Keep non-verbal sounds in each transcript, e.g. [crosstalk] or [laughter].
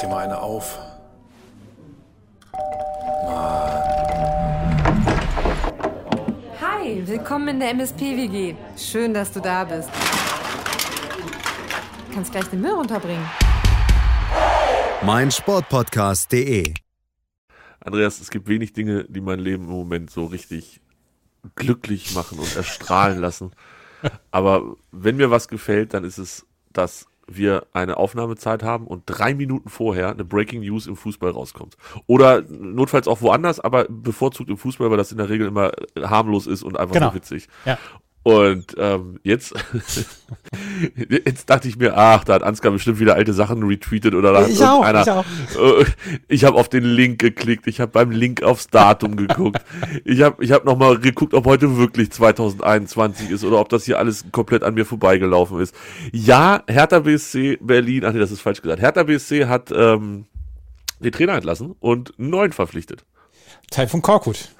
dir mal eine auf. Hi, willkommen in der MSP-WG. Schön, dass du da bist. Du kannst gleich den Müll runterbringen. mein Sportpodcast.de. Andreas, es gibt wenig Dinge, die mein Leben im Moment so richtig glücklich machen und erstrahlen lassen. Aber wenn mir was gefällt, dann ist es, dass wir eine Aufnahmezeit haben und drei Minuten vorher eine Breaking News im Fußball rauskommt. Oder notfalls auch woanders, aber bevorzugt im Fußball, weil das in der Regel immer harmlos ist und einfach Genau. nur witzig. Ja. Und ähm, jetzt, [laughs] jetzt dachte ich mir, ach, da hat Ansgar bestimmt wieder alte Sachen retweetet oder da hat Ich auch, irgendeiner, ich auch. äh, [laughs] ich habe auf den Link geklickt, ich habe beim Link aufs Datum geguckt, ich habe ich hab nochmal geguckt, ob heute wirklich 2021 ist oder ob das hier alles komplett an mir vorbeigelaufen ist. Ja, Hertha BSC Berlin, ach nee, das ist falsch gesagt, Hertha BSC hat ähm, den Trainer entlassen und einen neuen verpflichtet. Taifun Korkut.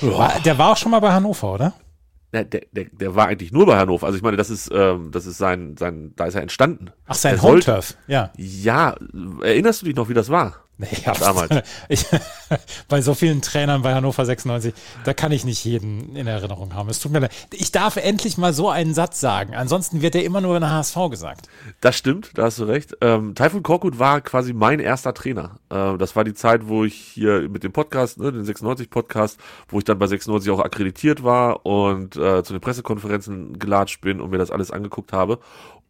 War, der war auch schon mal bei Hannover, oder? Der, der, der, war eigentlich nur bei Hannover. Also ich meine, das ist, ähm, das ist sein, sein, da ist er entstanden. Ach, sein Home-Turf. Ja. Ja, erinnerst du dich noch, wie das war? Ja, Damals. [laughs] Ich, bei so vielen Trainern bei Hannover 96, da kann ich nicht jeden in Erinnerung haben. Es tut mir leid. Ich darf endlich mal so einen Satz sagen. Ansonsten wird der immer nur in der HSV gesagt. Das stimmt, da hast du recht. Ähm, Taifun Korkut war quasi mein erster Trainer. Äh, das war die Zeit, wo ich hier mit dem Podcast, ne, den 96-Podcast, wo ich dann bei 96 auch akkreditiert war und äh, zu den Pressekonferenzen gelatscht bin und mir das alles angeguckt habe.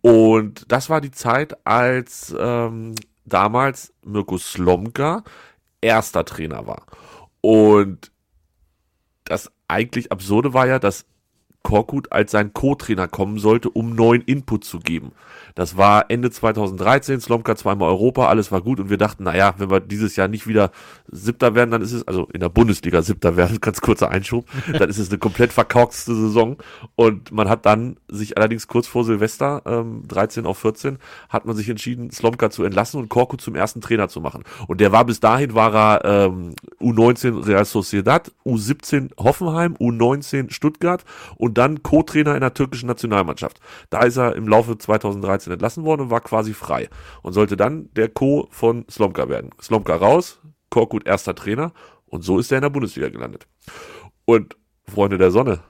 Und das war die Zeit, als ähm, damals Mirko Slomka erster Trainer war. Und das eigentlich Absurde war ja, dass Korkut als sein Co-Trainer kommen sollte, um neuen Input zu geben. Das war Ende 2013, Slomka zweimal Europa, alles war gut und wir dachten, naja, wenn wir dieses Jahr nicht wieder Siebter werden, dann ist es, also in der Bundesliga Siebter werden, [laughs] ganz kurzer Einschub, dann ist es eine komplett verkorkste Saison und man hat dann sich allerdings kurz vor Silvester, ähm, 13 auf 14, hat man sich entschieden, Slomka zu entlassen und Korkut zum ersten Trainer zu machen. Und der war bis dahin, war er ähm, U19 Real Sociedad, U17 Hoffenheim, U19 Stuttgart und dann Co-Trainer in der türkischen Nationalmannschaft. Da ist er im Laufe 2013 entlassen worden und war quasi frei und sollte dann der Co von Slomka werden. Slomka raus, Korkut erster Trainer und so ist er in der Bundesliga gelandet. Und Freunde der Sonne,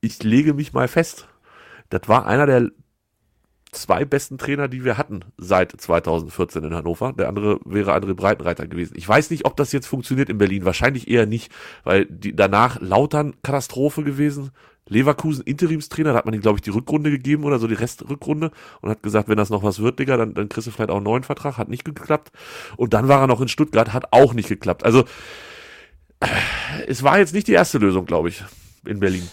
ich lege mich mal fest, das war einer der zwei besten Trainer, die wir hatten seit 2014 in Hannover. Der andere wäre André Breitenreiter gewesen. Ich weiß nicht, ob das jetzt funktioniert in Berlin. Wahrscheinlich eher nicht, weil die, danach Lautern Katastrophe gewesen. Leverkusen Interimstrainer, da hat man ihm, glaube ich, die Rückrunde gegeben oder so, die Restrückrunde und hat gesagt, wenn das noch was wird, Digga, dann, dann kriegst du vielleicht auch einen neuen Vertrag. Hat nicht geklappt. Und dann war er noch in Stuttgart, hat auch nicht geklappt. Also, es war jetzt nicht die erste Lösung, glaube ich, in Berlin.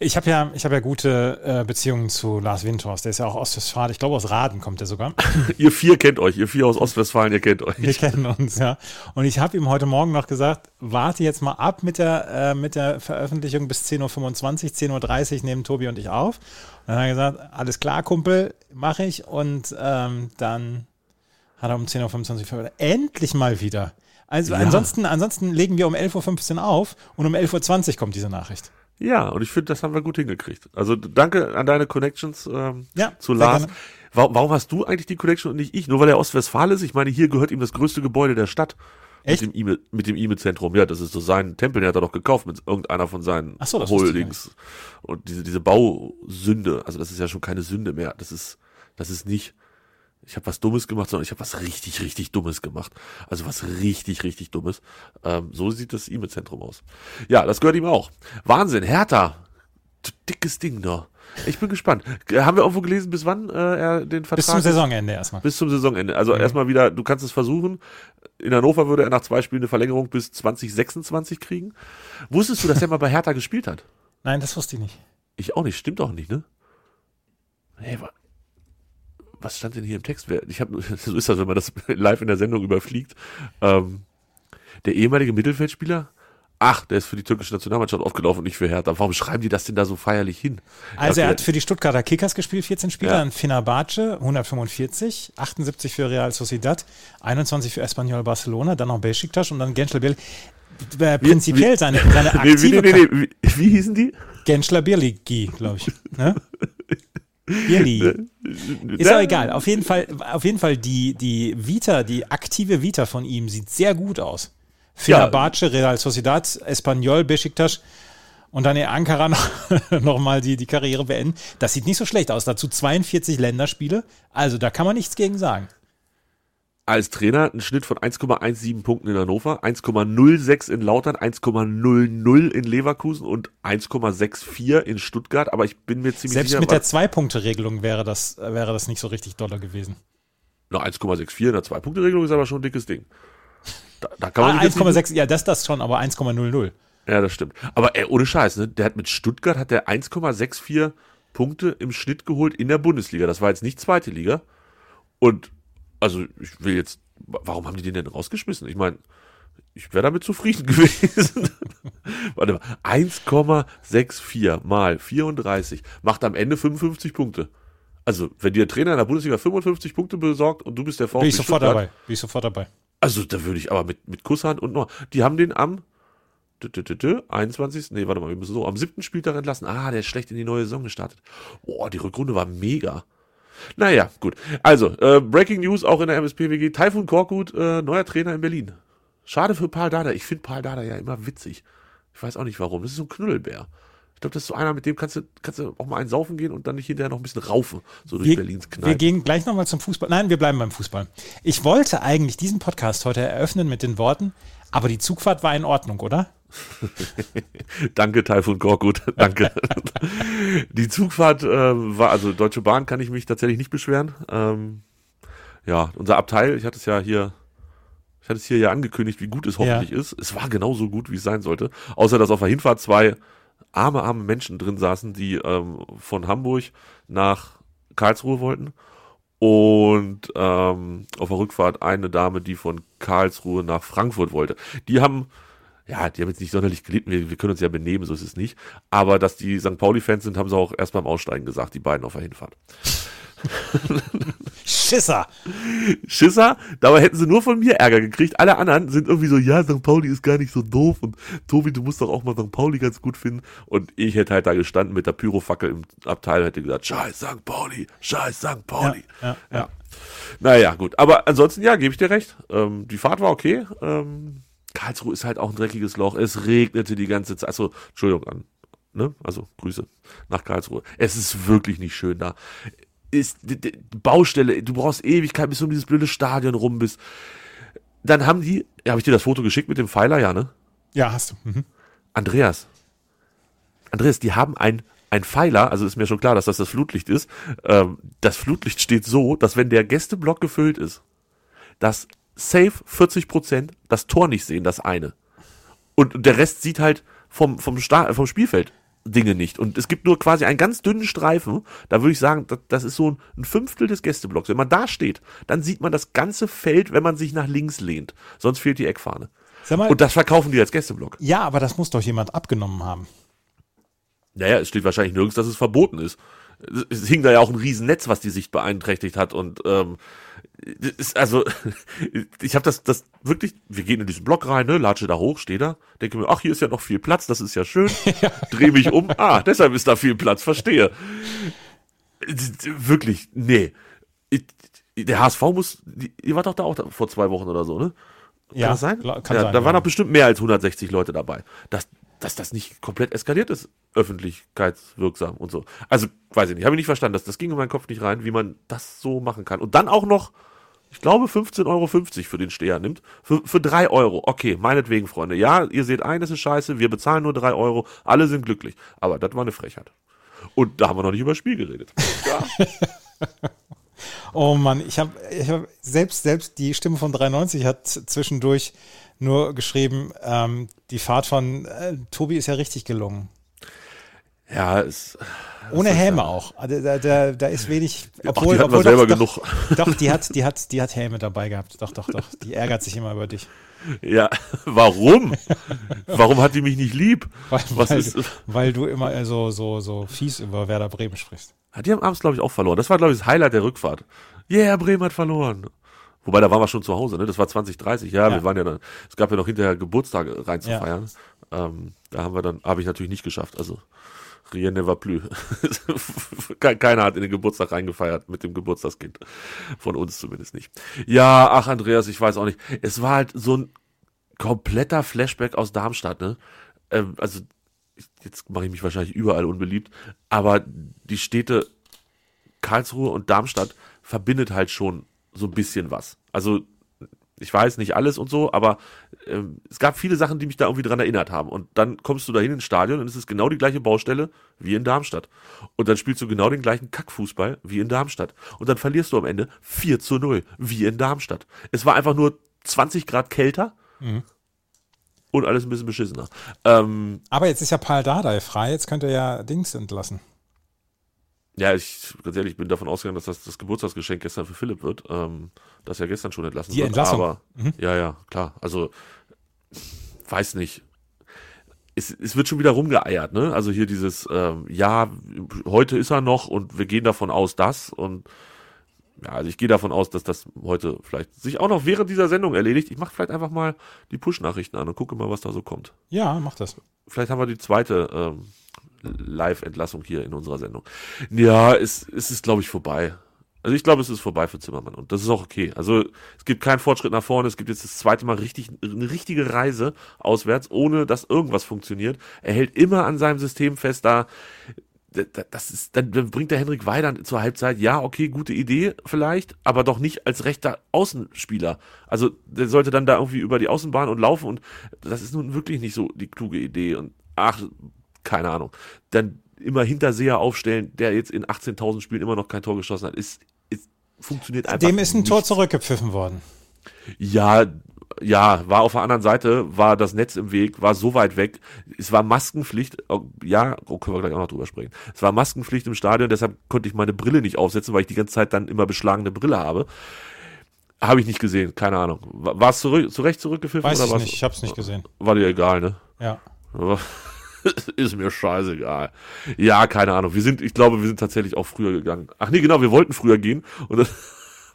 Ich habe ja, ich habe ja gute äh, Beziehungen zu Lars Windhorst. Der ist ja auch Ostwestfalen. Ich glaube, aus Raden kommt er sogar. [laughs] Ihr vier kennt euch, ihr vier aus Ostwestfalen, ihr kennt euch. Wir kennen uns, ja. Und ich habe ihm heute Morgen noch gesagt, warte jetzt mal ab mit der, äh, mit der Veröffentlichung bis 10.25 Uhr, 10.30 Uhr nehmen Tobi und ich auf. Und dann hat er gesagt, alles klar, Kumpel, mache ich. Und ähm, dann hat er um 10.25 Uhr. Endlich mal wieder. Also Ja. ansonsten, ansonsten legen wir um 11.15 Uhr auf und um 11.20 Uhr kommt diese Nachricht. Ja, und ich finde, das haben wir gut hingekriegt. Also danke an deine Connections ähm, Ja, zu Lars. gerne. Warum, warum hast du eigentlich die Connection und nicht ich? Nur weil er Ostwestfalen ist? Ich meine, hier gehört ihm das größte Gebäude der Stadt. Echt? Mit dem E-Mail-Zentrum. Ja, das ist so sein Tempel, den hat er doch gekauft mit irgendeiner von seinen so, Holdings. Und diese, diese Bausünde, also das ist ja schon keine Sünde mehr. Das ist, das ist nicht, ich habe was Dummes gemacht, sondern ich habe was richtig, richtig Dummes gemacht. Also was richtig, richtig Dummes. Ähm, so sieht das E-Mail-Zentrum aus. Ja, das gehört ihm auch. Wahnsinn, Hertha. Dickes Ding da. Ich bin gespannt. Haben wir irgendwo gelesen, bis wann äh, er den Vertrag Bis zum Saisonende erstmal. bis zum Saisonende. Also erstmal wieder, du kannst es versuchen. In Hannover würde er nach zwei Spielen eine Verlängerung bis 2026 kriegen. Wusstest du, dass er mal bei Hertha [laughs] gespielt hat? Nein, das wusste ich nicht. Ich auch nicht, stimmt auch nicht, ne? Hey, wa was stand denn hier im Text? Ich hab, [laughs] so ist das, wenn man das live in der Sendung überfliegt. Ähm, der ehemalige Mittelfeldspieler, ach, der ist für die türkische Nationalmannschaft aufgelaufen und nicht für Hertha. Warum schreiben die das denn da so feierlich hin? Also er hat für die Stuttgarter Kickers gespielt, 14 Spieler, Ja. dann Fenerbahce 145, 78 für Real Sociedad, 21 für Espanyol Barcelona, dann noch Besiktas und dann Birliği. Äh, prinzipiell seine, seine [laughs] Nee, wie, aktive nee, nee, nee, wie, wie hießen die? Gençler Birliği, glaube ich. Ne? [laughs] Birli. Ist auch egal. Auf jeden Fall, auf jeden Fall die, die Vita, die aktive Vita von ihm sieht sehr gut aus. Fenerbahce, ja. Real Sociedad, Espanyol, Besiktas und dann in Ankara [laughs] noch, noch mal die, die Karriere beenden. Das sieht nicht so schlecht aus. Dazu 42 Länderspiele. Also da kann man nichts gegen sagen als Trainer einen Schnitt von 1,17 Punkten in Hannover, 1,06 in Lautern, 1,00 in Leverkusen und 1,64 in Stuttgart. Aber ich bin mir ziemlich Selbst sicher. Selbst mit der Zwei-Punkte-Regelung wäre das, wäre das nicht so richtig doller gewesen. Na, 1,64 in der Zwei-Punkte-Regelung ist aber schon ein dickes Ding. Da, da kann man ah, 1,6, ja, das das schon, aber 1,00. Ja, das stimmt. Aber ey, ohne Scheiß, ne? Der hat mit Stuttgart hat der 1,64 Punkte im Schnitt geholt in der Bundesliga. Das war jetzt nicht zweite Liga. Und also ich will jetzt, warum haben die den denn rausgeschmissen? Ich meine, ich wäre damit zufrieden [laughs] gewesen. [laughs] Warte mal, 1,64 mal 34 macht am Ende 55 Punkte. Also, wenn dir Trainer in der Bundesliga 55 Punkte besorgt und du bist der VfB Bin ich sofort Stuttgart, dabei. Bin ich sofort dabei. Also, da würde ich aber mit, mit Kusshand und noch, die haben den am 21. Nee, warte mal, wir müssen so am siebten Spieltag entlassen. Ah, der ist schlecht in die neue Saison gestartet. Boah, die Rückrunde war mega. Naja, gut. Also, äh, Breaking News auch in der MSP-WG. Taifun Korkut, äh, neuer Trainer in Berlin. Schade für Paul Dada. Ich finde Paul Dada ja immer witzig. Ich weiß auch nicht warum. Das ist so ein Knuddelbär. Ich glaube, das ist so einer, mit dem kannst du, kannst du auch mal einen saufen gehen und dann nicht hinterher noch ein bisschen raufen, so durch wir, Berlins Kneipen. Wir gehen gleich nochmal zum Fußball. Nein, wir bleiben beim Fußball. Ich wollte eigentlich diesen Podcast heute eröffnen mit den Worten, aber die Zugfahrt war in Ordnung, oder? [laughs] Danke, Taifun Korkut. [laughs] Danke. die Zugfahrt äh, war, also Deutsche Bahn kann ich mich tatsächlich nicht beschweren. Ähm, ja, unser Abteil, ich hatte es ja hier, ich hatte es hier ja angekündigt, wie gut es hoffentlich ja. ist. Es war genauso gut, wie es sein sollte. Außer, dass auf der Hinfahrt zwei arme, arme Menschen drin saßen, die ähm, von Hamburg nach Karlsruhe wollten. Und ähm, auf der Rückfahrt eine Dame, die von Karlsruhe nach Frankfurt wollte. Die haben ja, die haben jetzt nicht sonderlich gelitten, wir, wir können uns ja benehmen, so ist es nicht. Aber dass die St. Pauli-Fans sind, haben sie auch erst beim Aussteigen gesagt, die beiden auf der Hinfahrt. Schisser. Schisser, dabei hätten sie nur von mir Ärger gekriegt. Alle anderen sind irgendwie so, ja, St. Pauli ist gar nicht so doof und Tobi, du musst doch auch mal St. Pauli ganz gut finden. Und ich hätte halt da gestanden mit der Pyrofackel im Abteil und hätte gesagt, scheiß St. Pauli, scheiß St. Pauli. Ja, ja, ja. ja. Naja, gut. Aber ansonsten, ja, gebe ich dir recht. Ähm, die Fahrt war okay. Ähm, Karlsruhe ist halt auch ein dreckiges Loch. Es regnete die ganze Zeit. Also, Entschuldigung an. Ne? Also, Grüße nach Karlsruhe. Es ist wirklich nicht schön da. Ist Baustelle, du brauchst Ewigkeit, bis du um dieses blöde Stadion rum bist. Dann haben die, ja, habe ich dir das Foto geschickt mit dem Pfeiler, ja, ne? Ja, hast du. Mhm. Andreas. Andreas, die haben ein ein Pfeiler, also ist mir schon klar, dass das das Flutlicht ist. Ähm, das Flutlicht steht so, dass wenn der Gästeblock gefüllt ist, dass safe 40 Prozent das Tor nicht sehen, das eine. Und der Rest sieht halt vom, vom, Sta vom Spielfeld Dinge nicht. Und es gibt nur quasi einen ganz dünnen Streifen. Da würde ich sagen, das, das ist so ein Fünftel des Gästeblocks. Wenn man da steht, dann sieht man das ganze Feld, wenn man sich nach links lehnt. Sonst fehlt die Eckfahne. Mal, Und das verkaufen die als Gästeblock. Ja, aber das muss doch jemand abgenommen haben. Naja, es steht wahrscheinlich nirgends, dass es verboten ist. Es hing da ja auch ein Riesennetz, was die Sicht beeinträchtigt hat. Und ähm, also, [laughs] ich habe das, das wirklich, wir gehen in diesen Block rein, ne, latsche da hoch, stehe da, denke mir, ach, hier ist ja noch viel Platz, das ist ja schön, [laughs] dreh mich um, ah, deshalb ist da viel Platz, verstehe. Wirklich, nee. Der HSV muss, ihr wart doch da auch vor zwei Wochen oder so, ne? Kann ja, das sein? Kann ja, sein, da waren doch bestimmt mehr als 160 Leute dabei. Das, dass das nicht komplett eskaliert ist, öffentlichkeitswirksam und so. Also, weiß ich nicht, habe ich nicht verstanden. Das, das ging in meinen Kopf nicht rein, wie man das so machen kann. Und dann auch noch, ich glaube, 15,50 Euro für den Steher nimmt. Für, für 3 Euro. Okay, meinetwegen, Freunde. Ja, ihr seht ein, das ist scheiße, wir bezahlen nur 3 Euro, alle sind glücklich. Aber das war eine Frechheit. Und da haben wir noch nicht über das Spiel geredet. [laughs] Ja. [laughs] oh Mann, ich habe ich hab, selbst, selbst die Stimme von 93 hat zwischendurch nur geschrieben, ähm, die Fahrt von äh, Tobi ist ja richtig gelungen. Ja, es. Ohne Helme auch. Also, da, da, da ist wenig. Obwohl, Ach, die obwohl selber doch, genug. Doch, die hat, die hat, die hat Helme dabei gehabt. Doch, doch, doch. Die ärgert sich immer über dich. Ja, [laughs] warum? warum hat die mich nicht lieb? Weil, Was weil, ist? weil du immer so, so, so fies über Werder Bremen sprichst. Die haben abends, glaube ich, auch verloren. Das war, glaube ich, das Highlight der Rückfahrt. Yeah, Bremen hat verloren. Wobei, da waren wir schon zu Hause, ne? Das war 2030, ja, ja. wir waren ja dann, es gab ja noch hinterher Geburtstage reinzufeiern. Ja. Ähm, da haben wir dann, habe ich natürlich nicht geschafft. Also Rien ne va plus. Keiner hat in den Geburtstag reingefeiert mit dem Geburtstagskind. Von uns zumindest nicht. Ja, ach Andreas, ich weiß auch nicht. Es war halt so ein kompletter Flashback aus Darmstadt, ne? Ähm, also, jetzt mache ich mich wahrscheinlich überall unbeliebt, aber die Städte Karlsruhe und Darmstadt verbindet halt schon so ein bisschen was. Also ich weiß nicht alles und so, aber ähm, es gab viele Sachen, die mich da irgendwie dran erinnert haben. Und dann kommst du dahin ins Stadion und es ist genau die gleiche Baustelle wie in Darmstadt. Und dann spielst du genau den gleichen Kackfußball wie in Darmstadt. Und dann verlierst du am Ende 4 zu 0 wie in Darmstadt. Es war einfach nur 20 Grad kälter. Mhm. Und alles ein bisschen beschissener. Ähm, aber jetzt ist ja Paul Dardai frei, jetzt könnte er ja Dings entlassen. Ja, ich ganz ehrlich, bin davon ausgegangen, dass das das Geburtstagsgeschenk gestern für Philipp wird, ähm, dass er gestern schon entlassen Die wird. Entlassung. Aber Mhm. ja, ja, klar. Also weiß nicht. Es, es wird schon wieder rumgeeiert, ne? Also hier dieses, ähm, ja, heute ist er noch und wir gehen davon aus, dass und ja, also ich gehe davon aus, dass das heute vielleicht sich auch noch während dieser Sendung erledigt. Ich mache vielleicht einfach mal die Push-Nachrichten an und gucke mal, was da so kommt. Ja, mach das. Vielleicht haben wir die zweite ähm, Live-Entlassung hier in unserer Sendung. Ja, es, es ist, glaube ich, vorbei. Also ich glaube, es ist vorbei für Zimmermann und das ist auch okay. Also es gibt keinen Fortschritt nach vorne. Es gibt jetzt das zweite Mal richtig eine richtige Reise auswärts, ohne dass irgendwas funktioniert. Er hält immer an seinem System fest. Da das ist, dann bringt der Henrik Weidand zur Halbzeit, ja, okay, gute Idee vielleicht, aber doch nicht als rechter Außenspieler. Also der sollte dann da irgendwie über die Außenbahn und laufen und das ist nun wirklich nicht so die kluge Idee und ach, keine Ahnung. Dann immer Hinterseher aufstellen, der jetzt in 18.000 Spielen immer noch kein Tor geschossen hat, ist, ist funktioniert einfach Dem ist ein nicht. Tor zurückgepfiffen worden. Ja, ja, war auf der anderen Seite, war das Netz im Weg, war so weit weg. Es war Maskenpflicht, oh, ja, oh, können wir gleich auch noch drüber sprechen. Es war Maskenpflicht im Stadion, deshalb konnte ich meine Brille nicht aufsetzen, weil ich die ganze Zeit dann immer beschlagene Brille habe. Habe ich nicht gesehen, keine Ahnung. War es zurück, zu Recht zurückgepfiffen? Weiß oder ich war's- nicht, ich hab's nicht gesehen. War dir egal, ne? Ja. [laughs] Ist mir scheißegal. Ja, keine Ahnung. Wir sind, ich glaube, wir sind tatsächlich auch früher gegangen. Ach nee, genau, wir wollten früher gehen und dann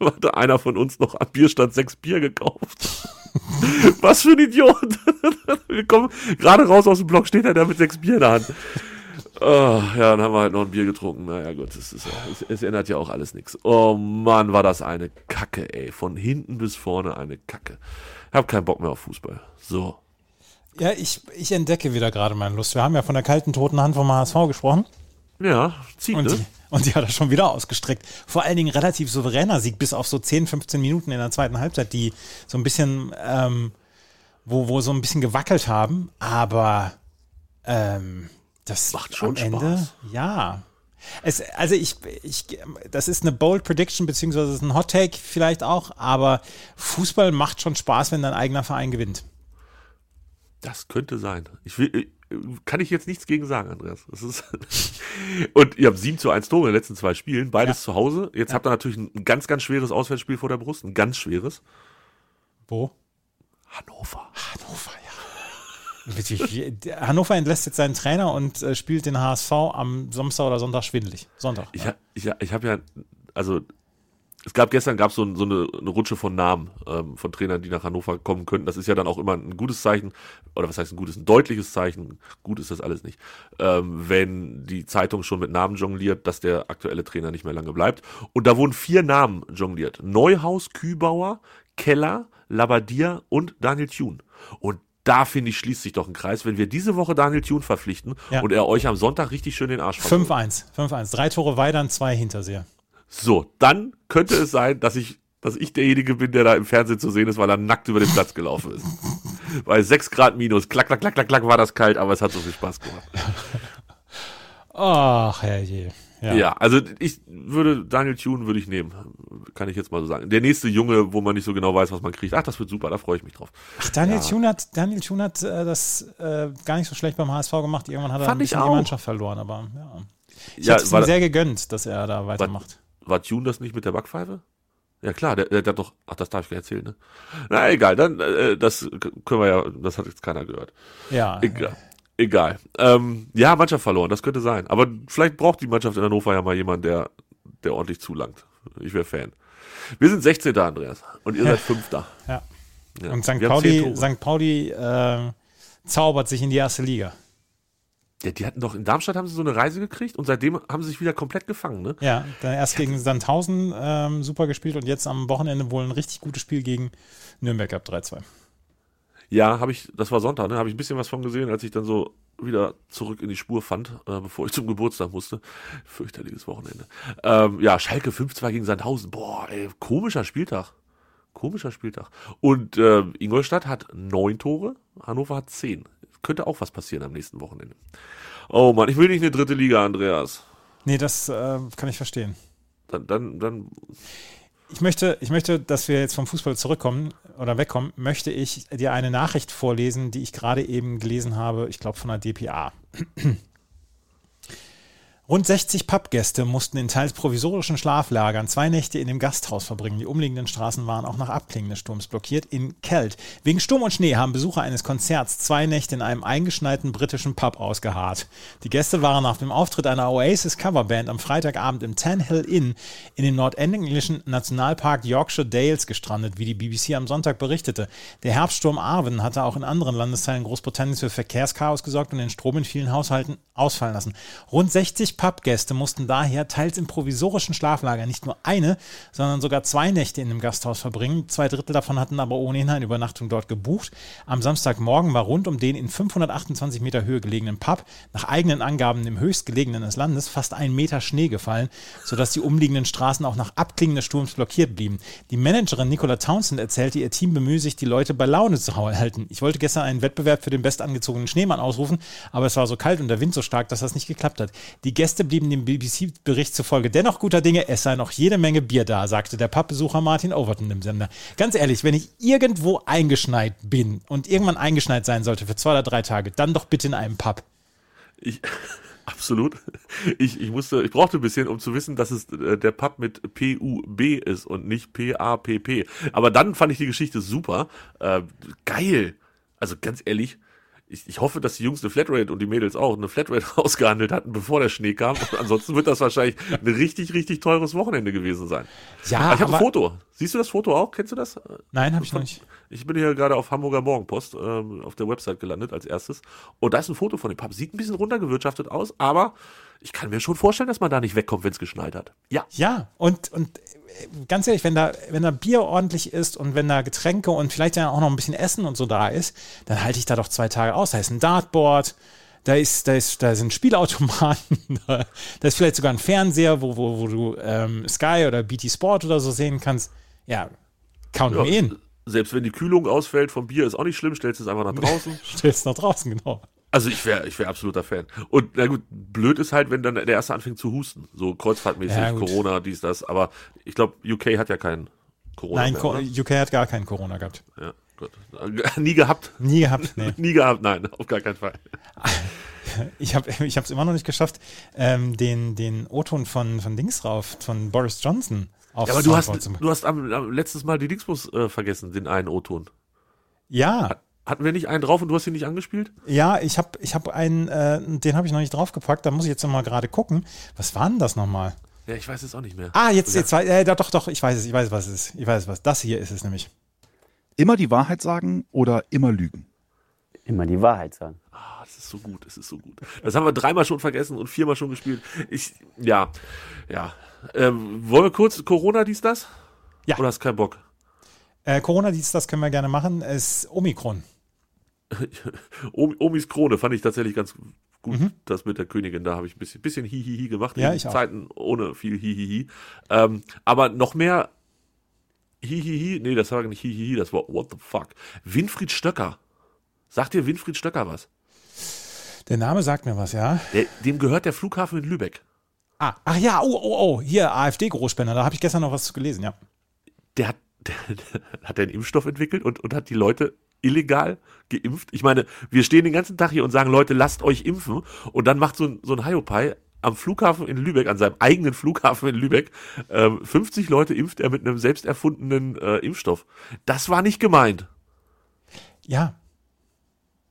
[laughs] hatte einer von uns noch am Bierstand sechs Bier gekauft. [laughs] Was für ein Idiot. Wir kommen gerade raus aus dem Block, steht er da mit sechs Bier in der Hand. Oh, ja, dann haben wir halt noch ein Bier getrunken. Naja, gut, es, ist es, es ändert ja auch alles nichts. Oh Mann, war das eine Kacke, ey. Von hinten bis vorne eine Kacke. Hab keinen Bock mehr auf Fußball. So. Ja, ich, ich entdecke wieder gerade meine Lust. Wir haben ja von der kalten, toten Hand vom HSV gesprochen. Ja, zieht, Und, ne? die, und die hat er schon wieder ausgestreckt. Vor allen Dingen relativ souveräner Sieg, bis auf so 10, 15 Minuten in der zweiten Halbzeit, die so ein bisschen, ähm, wo, wo so ein bisschen gewackelt haben. Aber ähm, das Macht schon am Ende, Spaß. ja. Es, also ich, ich, das ist eine bold Prediction, beziehungsweise es ist ein Hot Take vielleicht auch, aber Fußball macht schon Spaß, wenn dein eigener Verein gewinnt. Das könnte sein. Ich will, äh, kann ich jetzt nichts gegen sagen, Andreas. [laughs] Und ihr habt 7 zu 1 Tore in den letzten zwei Spielen, beides Ja. zu Hause. Jetzt habt ihr natürlich ein ganz, ganz schweres Auswärtsspiel vor der Brust, ein ganz schweres. Wo? Hannover. Hannover, ja. Hannover entlässt jetzt seinen Trainer und äh, spielt den HSV am Samstag oder Sonntag schwindelig. Sonntag. Ich, ha- ich, ha- ich habe ja, also es gab gestern gab so, so eine, eine Rutsche von Namen ähm, von Trainern, die nach Hannover kommen könnten. Das ist ja dann auch immer ein gutes Zeichen, oder was heißt ein gutes, ein deutliches Zeichen, gut ist das alles nicht, ähm, wenn die Zeitung schon mit Namen jongliert, dass der aktuelle Trainer nicht mehr lange bleibt. Und da wurden vier Namen jongliert. Neuhaus, Kübauer, Keller, Labadier und Daniel Thune. Und da finde ich, schließt sich doch ein Kreis, wenn wir diese Woche Daniel Thune verpflichten Ja. und er euch am Sonntag richtig schön den Arsch versohlt. 5-1. 5-1. Drei Tore Weidern, zwei Hinterseher. So, dann könnte es sein, dass ich, dass ich derjenige bin, der da im Fernsehen zu sehen ist, weil er nackt über den Platz gelaufen ist. Weil 6 Grad minus, klack, klack, klack, klack, klack, war das kalt, aber es hat so viel Spaß gemacht. Ach, herrje. Ja. Ja, also ich würde, Daniel Thune würde ich nehmen. Kann ich jetzt mal so sagen. Der nächste Junge, wo man nicht so genau weiß, was man kriegt. Ach, das wird super, da freue ich mich drauf. Ach, Daniel Ja. Thune hat, Daniel Thune hat äh, das äh, gar nicht so schlecht beim HSV gemacht. Irgendwann hat er Fand ein bisschen die. Mannschaft verloren, aber ja. Ich Ja, hätte es ihm sehr gegönnt, dass er da weitermacht. War Tune das nicht mit der Backpfeife? Ja klar, der, der, hat doch, ach, das darf ich gar nicht erzählen, ne? Na, egal, dann, äh, das können wir ja, das hat jetzt keiner gehört. Ja. Egal. Egal. Ähm, ja, Mannschaft verloren, das könnte sein. Aber vielleicht braucht die Mannschaft in Hannover ja mal jemanden, der, der ordentlich zulangt. Ich wäre Fan. Wir sind 16. Andreas. Und ihr seid Fünfter. Ja. Ja. Und St. Pauli. St. Pauli äh, zaubert sich in die erste Liga. Ja, die hatten doch in Darmstadt haben sie so eine Reise gekriegt und seitdem haben sie sich wieder komplett gefangen, ne? Ja, dann erst gegen Sandhausen ähm, super gespielt und jetzt am Wochenende wohl ein richtig gutes Spiel gegen Nürnberg ab 3-2. Ja, habe ich, das war Sonntag, ne? Habe ich ein bisschen was von gesehen, als ich dann so wieder zurück in die Spur fand, äh, bevor ich zum Geburtstag musste. Fürchterliches Wochenende. Ähm, ja, Schalke 5-2 gegen Sandhausen. Boah, ey, komischer Spieltag. Komischer Spieltag. Und äh, Ingolstadt hat neun Tore, Hannover hat zehn. Könnte auch was passieren am nächsten Wochenende. Oh Mann, ich will nicht eine dritte Liga, Andreas. Nee, das äh, kann ich verstehen. Dann, dann, dann. Ich möchte, ich möchte, dass wir jetzt vom Fußball zurückkommen oder wegkommen, möchte ich dir eine Nachricht vorlesen, die ich gerade eben gelesen habe, ich glaube von der DPA. Rund 60 Pappgäste mussten in teils provisorischen Schlaflagern zwei Nächte in dem Gasthaus verbringen. Die umliegenden Straßen waren auch nach Abklingen des Sturms blockiert. In Kelt. Wegen Sturm und Schnee haben Besucher eines Konzerts zwei Nächte in einem eingeschneiten britischen Pub ausgeharrt. Die Gäste waren nach dem Auftritt einer Oasis Coverband am Freitagabend im Tan Hill Inn in dem nordenglischen Nationalpark Yorkshire Dales gestrandet, wie die BBC am Sonntag berichtete. Der Herbststurm Arwen hatte auch in anderen Landesteilen Großbritanniens für Verkehrschaos gesorgt und den Strom in vielen Haushalten ausfallen lassen. Rund 60 Pubgäste mussten daher teils im provisorischen Schlaflager nicht nur eine, sondern sogar zwei Nächte in dem Gasthaus verbringen. Zwei Drittel davon hatten aber ohnehin eine Übernachtung dort gebucht. Am Samstagmorgen war rund um den in 528 Meter Höhe gelegenen Pub, nach eigenen Angaben dem höchstgelegenen des Landes, fast ein Meter Schnee gefallen, sodass die umliegenden Straßen auch nach Abklingen des Sturms blockiert blieben. Die Managerin Nicola Townsend erzählte, ihr Team bemühe sich, die Leute bei Laune zu halten. Ich wollte gestern einen Wettbewerb für den bestangezogenen Schneemann ausrufen, aber es war so kalt und der Wind so stark, dass das nicht geklappt hat. Die Gäste blieben dem BBC-Bericht zufolge dennoch guter Dinge, es sei noch jede Menge Bier da, sagte der Pubbesucher Martin Overton im Sender. Ganz ehrlich, wenn ich irgendwo eingeschneit bin und irgendwann eingeschneit sein sollte für zwei oder drei Tage, dann doch bitte in einem Pub. Ich, [laughs] absolut. Ich, ich musste, ich brauchte ein bisschen, um zu wissen, dass es äh, der Pub mit P-U-B ist und nicht P-A-P-P. Aber dann fand ich die Geschichte super. Äh, geil. Also ganz ehrlich, ich, ich hoffe, dass die Jungs eine Flatrate und die Mädels auch eine Flatrate [laughs] ausgehandelt hatten, bevor der Schnee kam. Und ansonsten wird das wahrscheinlich ein richtig, richtig teures Wochenende gewesen sein. Ja, ich habe ein Foto. Siehst du das Foto auch? Kennst du das? Nein, habe ich noch nicht. Ich bin hier gerade auf Hamburger Morgenpost ähm, auf der Website gelandet als erstes. Und da ist ein Foto von dem Pub. Sieht ein bisschen runtergewirtschaftet aus, aber ich kann mir schon vorstellen, dass man da nicht wegkommt, wenn es geschneit hat. Ja. Ja, und, und ganz ehrlich, wenn da, wenn da Bier ordentlich ist und wenn da Getränke und vielleicht ja auch noch ein bisschen Essen und so da ist, dann halte ich da doch zwei Tage aus. Da ist ein Dartboard, da ist, da ist, da sind Spielautomaten, [laughs] da, ist vielleicht sogar ein Fernseher, wo, wo, wo du ähm, Sky oder BT Sport oder so sehen kannst. Ja, count Ja, me in. Selbst wenn die Kühlung ausfällt vom Bier, ist auch nicht schlimm, stellst es einfach nach draußen. [laughs] Stellst nach draußen, genau. Also ich wäre ich wär absoluter Fan. Und na gut, blöd ist halt, wenn dann der erste anfängt zu husten. So kreuzfahrtmäßig, Ja. Corona, dies, das. Aber ich glaube, UK hat ja keinen Corona. Nein, mehr? UK hat gar keinen Corona gehabt. Ja, gut. [laughs] Nie gehabt. Nie gehabt, nee. [laughs] Nie gehabt, nein, auf gar keinen Fall. [laughs] Ich habe ich es immer noch nicht geschafft, ähm, den, den O-Ton von, von Dings drauf, von Boris Johnson auf Ja, aber du hast, du hast am, am letztes Mal die Dingsbus äh, vergessen, den einen O-Ton. Ja, Hatten wir nicht einen drauf und du hast ihn nicht angespielt? ja, ich habe ich hab einen, äh, den habe ich noch nicht draufgepackt, da muss ich jetzt noch mal gerade gucken. Was war denn das nochmal? Ja, ich weiß es auch nicht mehr. Ah, jetzt, jetzt, wei- äh, doch, doch, ich weiß es, ich weiß, was es ist. Ich weiß was. Das hier ist es nämlich. Immer die Wahrheit sagen oder immer lügen? Immer die Wahrheit sagen. Ah, das ist so gut, das ist so gut. Das haben wir dreimal schon vergessen und viermal schon gespielt. Ich, ja, ja. Ähm, wollen wir kurz Corona dies, das? Ja. Oder hast keinen Bock? Äh, Corona-Dienst, das können wir gerne machen, ist Omikron. [laughs] Om- Omis Krone fand ich tatsächlich ganz gut. Das mit der Königin, da habe ich ein bisschen, bisschen Hihihi gemacht. Mhm. Ja, in ich auch. Zeiten ohne viel Hihihi. Ähm, aber noch mehr Hihihi, nee, das war nicht Hihihi, das war What the fuck. Winfried Stöcker. Sagt dir Winfried Stöcker was? Der Name sagt mir was, ja. Der, dem gehört der Flughafen in Lübeck. Ah, ach ja, oh, oh, oh, hier, AfD-Großspender, da habe ich gestern noch was gelesen, ja. der hat, [laughs] der, der hat einen Impfstoff entwickelt und, und hat die Leute illegal geimpft. Ich meine, wir stehen den ganzen Tag hier und sagen, Leute, lasst euch impfen. Und dann macht so ein, so ein Hiopai am Flughafen in Lübeck, an seinem eigenen Flughafen in Lübeck, ähm, 50 Leute impft er mit einem selbst erfundenen äh, Impfstoff. Das war nicht gemeint. Ja,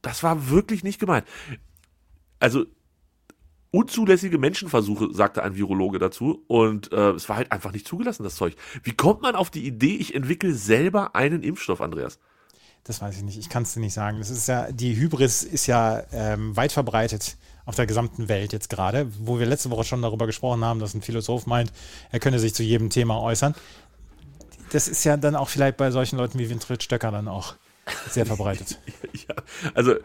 Das war wirklich nicht gemeint. Also, unzulässige Menschenversuche, sagte ein Virologe dazu. Und äh, es war halt einfach nicht zugelassen, das Zeug. Wie kommt man auf die Idee, ich entwickle selber einen Impfstoff, Andreas? Das weiß ich nicht, ich kann es dir nicht sagen. Das ist ja, die Hybris ist ja ähm, weit verbreitet auf der gesamten Welt jetzt gerade, wo wir letzte Woche schon darüber gesprochen haben, dass ein Philosoph meint, er könne sich zu jedem Thema äußern. Das ist ja dann auch vielleicht bei solchen Leuten wie Winfried Stöcker dann auch sehr verbreitet. [laughs] ja, also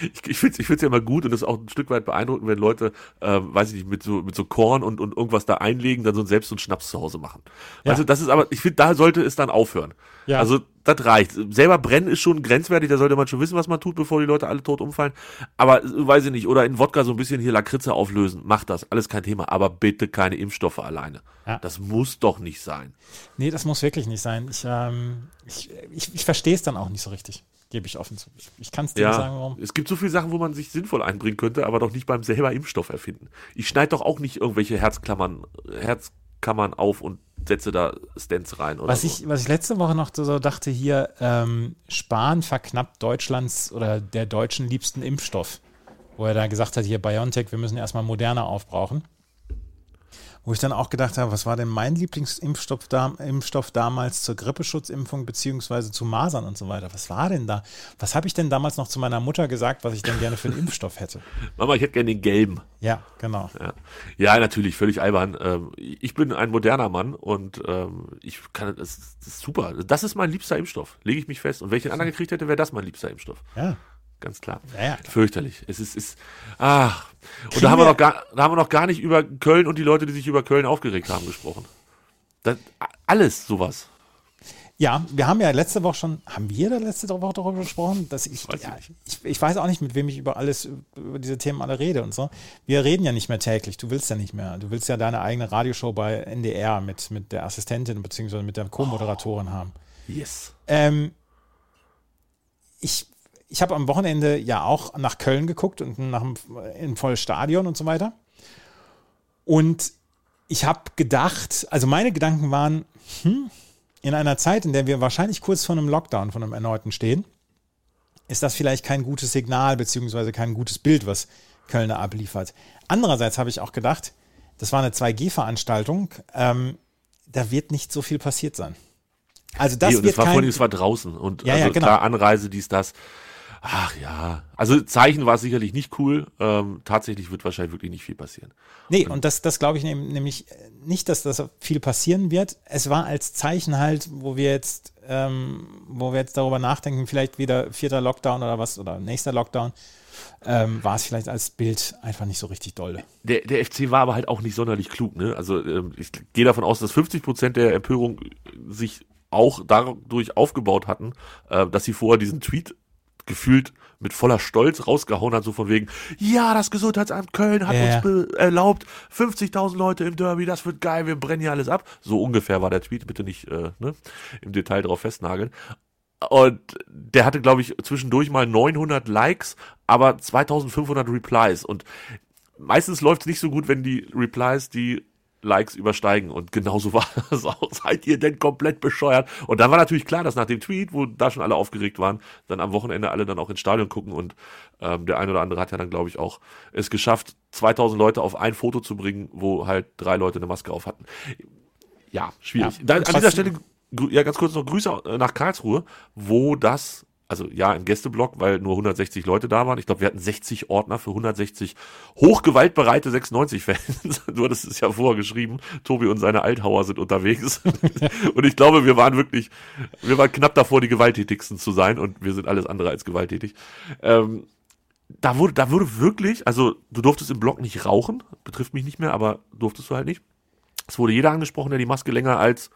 ich, ich finde es ich ja immer gut und das ist auch ein Stück weit beeindruckend, wenn Leute, äh, weiß ich nicht, mit so, mit so Korn und, und irgendwas da einlegen, dann so selbst so einen Schnaps zu Hause machen. Ja. Also das ist aber, ich finde, da sollte es dann aufhören. Ja. Also das reicht. Selber brennen ist schon grenzwertig, da sollte man schon wissen, was man tut, bevor die Leute alle tot umfallen. Aber weiß ich nicht, oder in Wodka so ein bisschen hier Lakritze auflösen, macht das, alles kein Thema. Aber bitte keine Impfstoffe alleine. Ja. Das muss doch nicht sein. Nee, das muss wirklich nicht sein. Ich, ähm, ich, ich, ich verstehe es dann auch nicht so richtig. Gebe ich offen zu. Ich, ich kann es dir ja, nicht sagen, warum. Es gibt so viele Sachen, wo man sich sinnvoll einbringen könnte, aber doch nicht beim selber Impfstoff erfinden. Ich schneide doch auch nicht irgendwelche Herzklammern, Herzkammern auf und setze da Stents rein. was, so. ich, was ich letzte Woche noch so dachte, hier, ähm, Spahn verknappt Deutschlands oder der deutschen liebsten Impfstoff. Wo er da gesagt hat, hier BioNTech, wir müssen erstmal moderner aufbrauchen. Wo ich dann auch gedacht habe, was war denn mein Lieblingsimpfstoff da, Impfstoff damals zur Grippeschutzimpfung beziehungsweise zu Masern und so weiter? Was war denn da? Was habe ich denn damals noch zu meiner Mutter gesagt, was ich denn gerne für einen Impfstoff hätte? [laughs] Mama, ich hätte gerne den gelben. Ja, genau. Ja, ja natürlich, völlig albern. Ähm, ich bin ein moderner Mann und ähm, ich kann, das ist super. Das ist mein liebster Impfstoff, lege ich mich fest. Und wenn ich den anderen gekriegt hätte, wäre das mein liebster Impfstoff. Ja ganz klar. Ja, ja, klar. Fürchterlich. Es ist, ist, ach. Und da haben, wir noch gar, da haben wir noch gar nicht über Köln und die Leute, die sich über Köln aufgeregt haben, gesprochen. Das, alles sowas. Ja, wir haben ja letzte Woche schon, haben wir da letzte Woche darüber gesprochen, dass ich, weiß ja, ich, ich, weiß auch nicht, mit wem ich über alles, über diese Themen alle rede und so. Wir reden ja nicht mehr täglich, du willst ja nicht mehr. Du willst ja deine eigene Radioshow bei NDR mit, mit der Assistentin bzw. mit der Co-Moderatorin oh, haben. Yes. Ähm, ich ich habe am Wochenende ja auch nach Köln geguckt und nach einem, in volles Stadion und so weiter. Und ich habe gedacht, also meine Gedanken waren, hm, in einer Zeit, in der wir wahrscheinlich kurz vor einem Lockdown, von einem erneuten stehen, ist das vielleicht kein gutes Signal beziehungsweise kein gutes Bild, was Kölner abliefert. Andererseits habe ich auch gedacht, das war eine 2G-Veranstaltung, ähm, da wird nicht so viel passiert sein. Also das, nee, wird das war kein, vorhin, es war draußen und ja, also ja, genau. klar Anreise, dies, das. Ach ja, also Zeichen war sicherlich nicht cool. Ähm, tatsächlich wird wahrscheinlich wirklich nicht viel passieren. Nee, und, und das, das glaube ich nämlich nicht, dass das viel passieren wird. Es war als Zeichen halt, wo wir jetzt, ähm, wo wir jetzt darüber nachdenken, vielleicht wieder vierter Lockdown oder was oder nächster Lockdown. Ähm, war es vielleicht als Bild einfach nicht so richtig dolle. Der, der FC war aber halt auch nicht sonderlich klug. Ne? Also ähm, ich gehe davon aus, dass 50 Prozent der Empörung sich auch dadurch aufgebaut hatten, äh, dass sie vorher diesen Tweet gefühlt mit voller Stolz rausgehauen hat, so von wegen, ja, das Gesundheitsamt Köln hat ja. uns erlaubt, 50.000 Leute im Derby, das wird geil, wir brennen hier alles ab. So ungefähr war der Tweet, bitte nicht äh, ne, im Detail drauf festnageln. Und der hatte, glaube ich, zwischendurch mal 900 Likes, aber 2500 Replies. Und meistens läuft es nicht so gut, wenn die Replies die Likes übersteigen. Und genauso [laughs] war das auch. Seid ihr denn komplett bescheuert? Und dann war natürlich klar, dass nach dem Tweet, wo da schon alle aufgeregt waren, dann am Wochenende alle dann auch ins Stadion gucken. Und ähm, der eine oder andere hat ja dann, glaube ich, auch es geschafft, 2000 Leute auf ein Foto zu bringen, wo halt drei Leute eine Maske auf hatten. Ja, schwierig. Ja, dann, an dieser Stelle, ja, ganz kurz noch Grüße nach Karlsruhe, wo das also ja, im Gästeblock, weil nur 160 Leute da waren. Ich glaube, wir hatten 60 Ordner für 160 hochgewaltbereite 96-Fans. [laughs] du hattest es ja vorher geschrieben. Tobi und seine Althauer sind unterwegs. [laughs] und ich glaube, wir waren wirklich, wir waren knapp davor, die gewalttätigsten zu sein und wir sind alles andere als gewalttätig. Ähm, da wurde, da wurde wirklich, also du durftest im Block nicht rauchen, betrifft mich nicht mehr, aber durftest du halt nicht. Es wurde jeder angesprochen, der die Maske länger als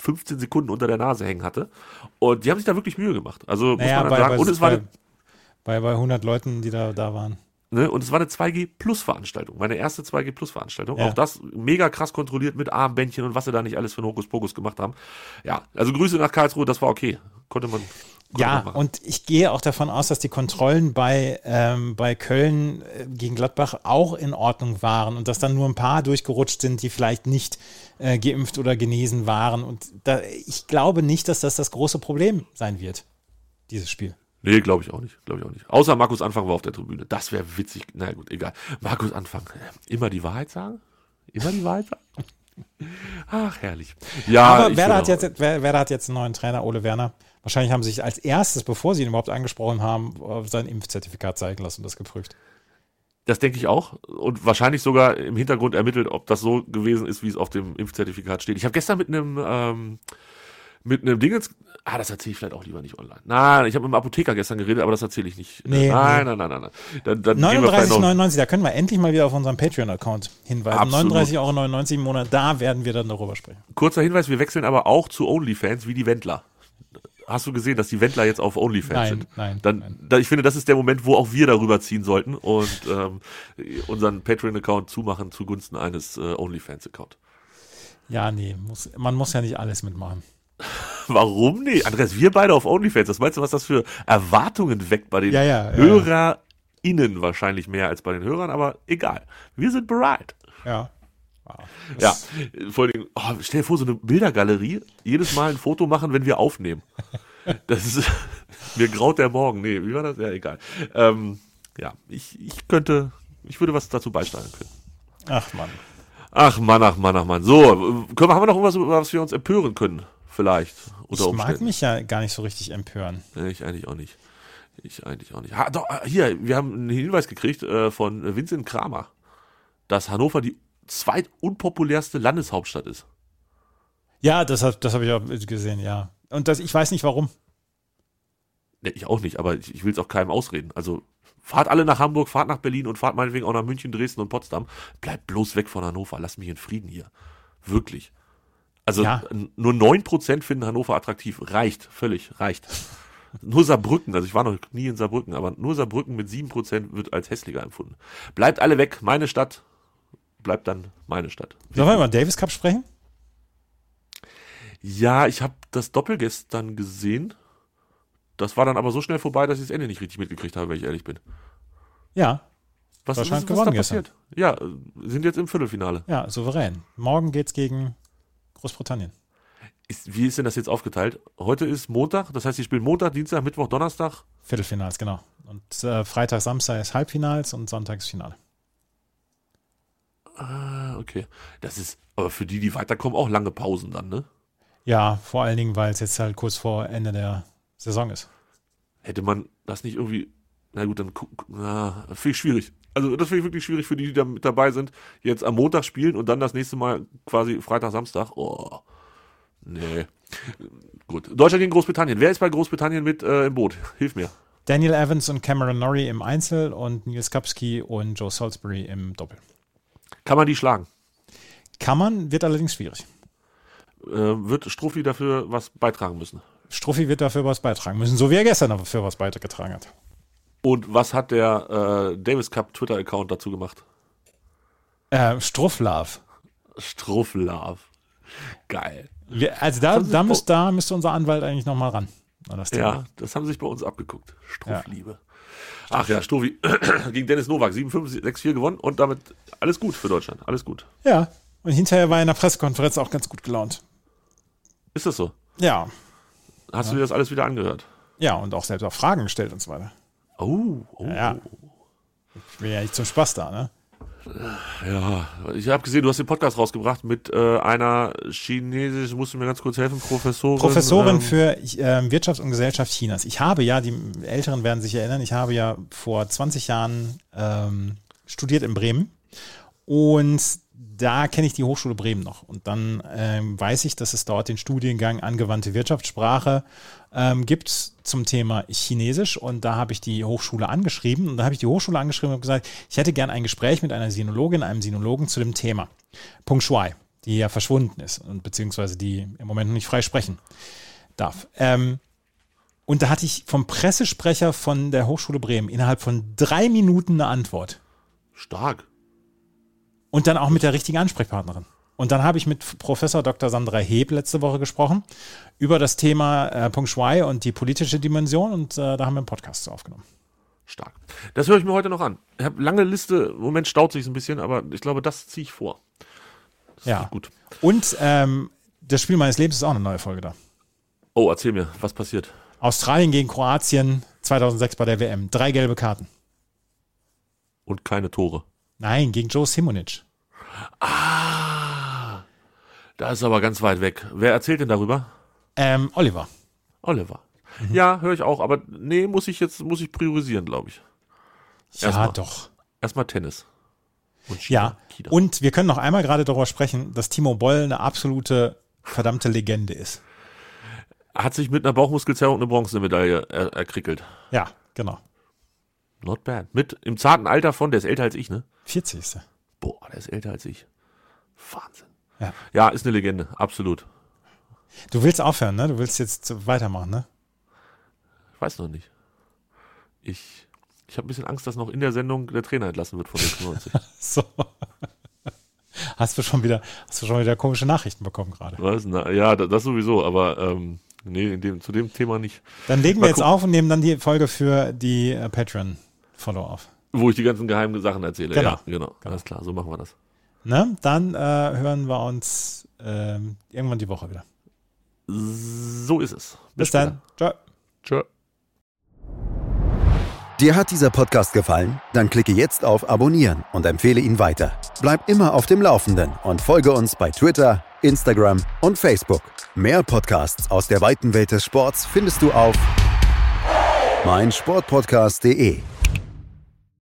15 Sekunden unter der Nase hängen hatte. Und die haben sich da wirklich Mühe gemacht. Also naja, muss man dann sagen. Bei, und es war bei, bei 100 Leuten, die da, da waren. Ne? Und es war eine 2G Plus Veranstaltung, meine erste 2G Plus Veranstaltung. Ja. Auch das mega krass kontrolliert mit Armbändchen und was sie da nicht alles für einen Hokuspokus gemacht haben. Ja, also Grüße nach Karlsruhe, das war okay. Konnte man. Ja, und ich gehe auch davon aus, dass die Kontrollen bei, ähm, bei Köln äh, gegen Gladbach auch in Ordnung waren und dass dann nur ein paar durchgerutscht sind, die vielleicht nicht äh, geimpft oder genesen waren. Und da, ich glaube nicht, dass das das große Problem sein wird, dieses Spiel. Nee, glaube ich auch nicht. Glaube ich auch nicht. Außer Markus Anfang war auf der Tribüne. Das wäre witzig. Na naja, gut, egal. Markus Anfang. Immer die Wahrheit sagen? Immer die Wahrheit sagen? Ach, herrlich. Ja, Aber Werder hat, jetzt, Werder hat jetzt einen neuen Trainer, Ole Werner. Wahrscheinlich haben sie sich als erstes, bevor sie ihn überhaupt angesprochen haben, sein Impfzertifikat zeigen lassen und das geprüft. Das denke ich auch. Und wahrscheinlich sogar im Hintergrund ermittelt, ob das so gewesen ist, wie es auf dem Impfzertifikat steht. Ich habe gestern mit einem ähm, mit einem Dingens. Ah, das erzähle ich vielleicht auch lieber nicht online. Nein, ich habe mit einem Apotheker gestern geredet, aber das erzähle ich nicht. Nee, nein, nein, nein, nein, nein. Dann, dann gehen wir vielleicht noch- 39,99, da können wir endlich mal wieder auf unseren Patreon-Account hinweisen. Absolut. 39,99 Euro im Monat, da werden wir dann darüber sprechen. Kurzer Hinweis, wir wechseln aber auch zu OnlyFans wie die Wendler. Hast du gesehen, dass die Wendler jetzt auf OnlyFans Nein, sind? nein, Dann, nein. Da, ich finde, das ist der Moment, wo auch wir darüber ziehen sollten und ähm, unseren Patreon-Account zumachen zugunsten eines äh, OnlyFans-Account. Ja, nee, muss, man muss ja nicht alles mitmachen. [laughs] Warum nicht? Andreas, wir beide auf OnlyFans. Was meinst du, was das für Erwartungen weckt bei den Ja, ja, ja, HörerInnen wahrscheinlich mehr als bei den Hörern, aber egal. Wir sind bereit. Ja. Ja, vor allen Dingen, oh, stell dir vor, so eine Bildergalerie, jedes Mal ein Foto machen, wenn wir aufnehmen. Das ist, [laughs] mir graut der Morgen. Nee, wie war das? Ja, egal. Ähm, ja, ich, ich könnte, ich würde was dazu beisteuern können. Ach Mann. Ach Mann, ach Mann, ach Mann. So, können wir, haben wir noch irgendwas, über was wir uns empören können? Vielleicht. Unter Ich mag Umständen. mich ja gar nicht so richtig empören. Ich eigentlich auch nicht. Ich eigentlich auch nicht. Ha, doch, hier, wir haben einen Hinweis gekriegt äh, von Vincent Kramer, dass Hannover die zweitunpopulärste Landeshauptstadt ist. Ja, das, hab- das habe ich auch gesehen, ja. Und das, ich weiß nicht warum. Nee, ich auch nicht, aber ich, ich will es auch keinem ausreden. Also fahrt alle nach Hamburg, fahrt nach Berlin und fahrt meinetwegen auch nach München, Dresden und Potsdam. Bleibt bloß weg von Hannover, lasst mich in Frieden hier. Wirklich. Also Ja. nur 9% finden Hannover attraktiv. Reicht, völlig, reicht. Nur Saarbrücken, also ich war noch nie in Saarbrücken, aber nur Saarbrücken mit 7% wird als hässlicher empfunden. Bleibt alle weg, meine Stadt, bleibt dann meine Stadt. Sollen wir über den Davis Cup sprechen? Ja, ich habe das Doppel gestern gesehen. Das war dann aber so schnell vorbei, dass ich das Ende nicht richtig mitgekriegt habe, wenn ich ehrlich bin. Ja, Was, was, was gewonnen da passiert? Ja, äh, sind jetzt im Viertelfinale. ja, souverän. Morgen geht's gegen Großbritannien. Ist, wie ist denn das jetzt aufgeteilt? Heute ist Montag, das heißt, sie spielen Montag, Dienstag, Mittwoch, Donnerstag. Viertelfinals, genau. Und äh, Freitag, Samstag ist Halbfinals und Sonntags Finale. Ah, okay. Das ist aber für die, die weiterkommen, auch lange Pausen dann, ne? Ja, vor allen Dingen, weil es jetzt halt kurz vor Ende der Saison ist. Hätte man das nicht irgendwie, na gut, dann na, finde ich schwierig. Also das finde ich wirklich schwierig für die, die da mit dabei sind, jetzt am Montag spielen und dann das nächste Mal quasi Freitag, Samstag. Oh, nee. Gut. Deutschland gegen Großbritannien. Wer ist bei Großbritannien mit äh, im Boot? Hilf mir. Daniel Evans und Cameron Norrie im Einzel und Nils Kapski und Joe Salisbury im Doppel. Kann man die schlagen? Kann man, wird allerdings schwierig. Äh, wird Struffi dafür was beitragen müssen? Struffi wird dafür was beitragen müssen, so wie er gestern dafür was beigetragen hat. Und was hat der äh, Davis Cup Twitter-Account dazu gemacht? Äh, Strufflav. Strufflove. Geil. Wir, also da, da, müsst, da müsste unser Anwalt eigentlich nochmal ran. an das. Ja, das haben sie sich bei uns abgeguckt. Struffliebe. Ach ja, Struffi [clears throat] gegen Dennis Nowak 7-5, 6-4 gewonnen und damit alles gut für Deutschland. Alles gut. ja. Und hinterher war er in der Pressekonferenz auch ganz gut gelaunt. Ist das so? Ja. Hast du dir das alles wieder angehört? Ja, und auch selbst auch Fragen gestellt und so weiter. Oh, oh. Ja. Ich bin ja nicht zum Spaß da, ne? Ja, ich habe gesehen, du hast den Podcast rausgebracht mit äh, einer chinesisch, musst du mir ganz kurz helfen, Professorin. Professorin ähm, für ähm, Wirtschaft und Gesellschaft Chinas. Ich habe ja, die Älteren werden sich erinnern, ich habe ja vor 20 Jahren ähm, studiert in Bremen und da kenne ich die Hochschule Bremen noch. Und dann ähm, weiß ich, dass es dort den Studiengang angewandte Wirtschaftssprache ähm, gibt zum Thema Chinesisch. Und da habe ich die Hochschule angeschrieben. Und da habe ich die Hochschule angeschrieben und gesagt, ich hätte gern ein Gespräch mit einer Sinologin, einem Sinologen zu dem Thema. Punkt Shuai, die ja verschwunden ist und beziehungsweise die im Moment noch nicht frei sprechen darf. Ähm, und da hatte ich vom Pressesprecher von der Hochschule Bremen innerhalb von drei Minuten eine Antwort. Stark. Und dann auch mit der richtigen Ansprechpartnerin. Und dann habe ich mit Professor Dr. Sandra Heb letzte Woche gesprochen über das Thema äh, Punkt Shuai und die politische Dimension und äh, da haben wir einen Podcast zu aufgenommen. Stark. Das höre ich mir heute noch an. Ich habe lange Liste, im Moment staut sich ein bisschen, aber ich glaube, das ziehe ich vor. Das Ja. gut. Und ähm, das Spiel meines Lebens ist auch eine neue Folge da. Oh, erzähl mir, was passiert? Australien gegen Kroatien 2006 bei der WM. Drei gelbe Karten. Und keine Tore. Nein, gegen Joe Simonic. Ah, da ist aber ganz weit weg. Wer erzählt denn darüber? Ähm, Oliver. Oliver. Mhm. Ja, höre ich auch, aber nee, muss ich jetzt, muss ich priorisieren, glaube ich. Ja, Erstmal. doch. erstmal Tennis. Und China. Ja, China. und wir können noch einmal gerade darüber sprechen, dass Timo Boll eine absolute verdammte Legende ist. Hat sich mit einer Bauchmuskelzerrung eine Bronzemedaille er erkrickelt. Ja, genau. Not bad. Mit im zarten Alter von, der ist älter als ich, ne? 40. Boah, der ist älter als ich. Wahnsinn. Ja. Ja, ist eine Legende, absolut. Du willst aufhören, ne? Du willst jetzt weitermachen, ne? Ich weiß noch nicht. Ich, ich habe ein bisschen Angst, dass noch in der Sendung der Trainer entlassen wird von 96. [laughs] So. Hast du schon wieder, hast du schon wieder komische Nachrichten bekommen gerade? Was? Na, ja, da- das sowieso, aber ähm, nee, dem, zu dem Thema nicht. Dann legen Mal wir jetzt gucken. auf und nehmen dann die Folge für die äh, Patreon-Follow auf. Wo ich die ganzen geheimen Sachen erzähle. Genau. Ja, genau. Alles klar, so machen wir das. Ne? Dann äh, hören wir uns ähm, irgendwann die Woche wieder. So ist es. Bis dann. Ciao. Tschö. Dir hat dieser Podcast gefallen? Dann klicke jetzt auf Abonnieren und empfehle ihn weiter. Bleib immer auf dem Laufenden und folge uns bei Twitter, Instagram und Facebook. Mehr Podcasts aus der weiten Welt des Sports findest du auf meinsportpodcast.de.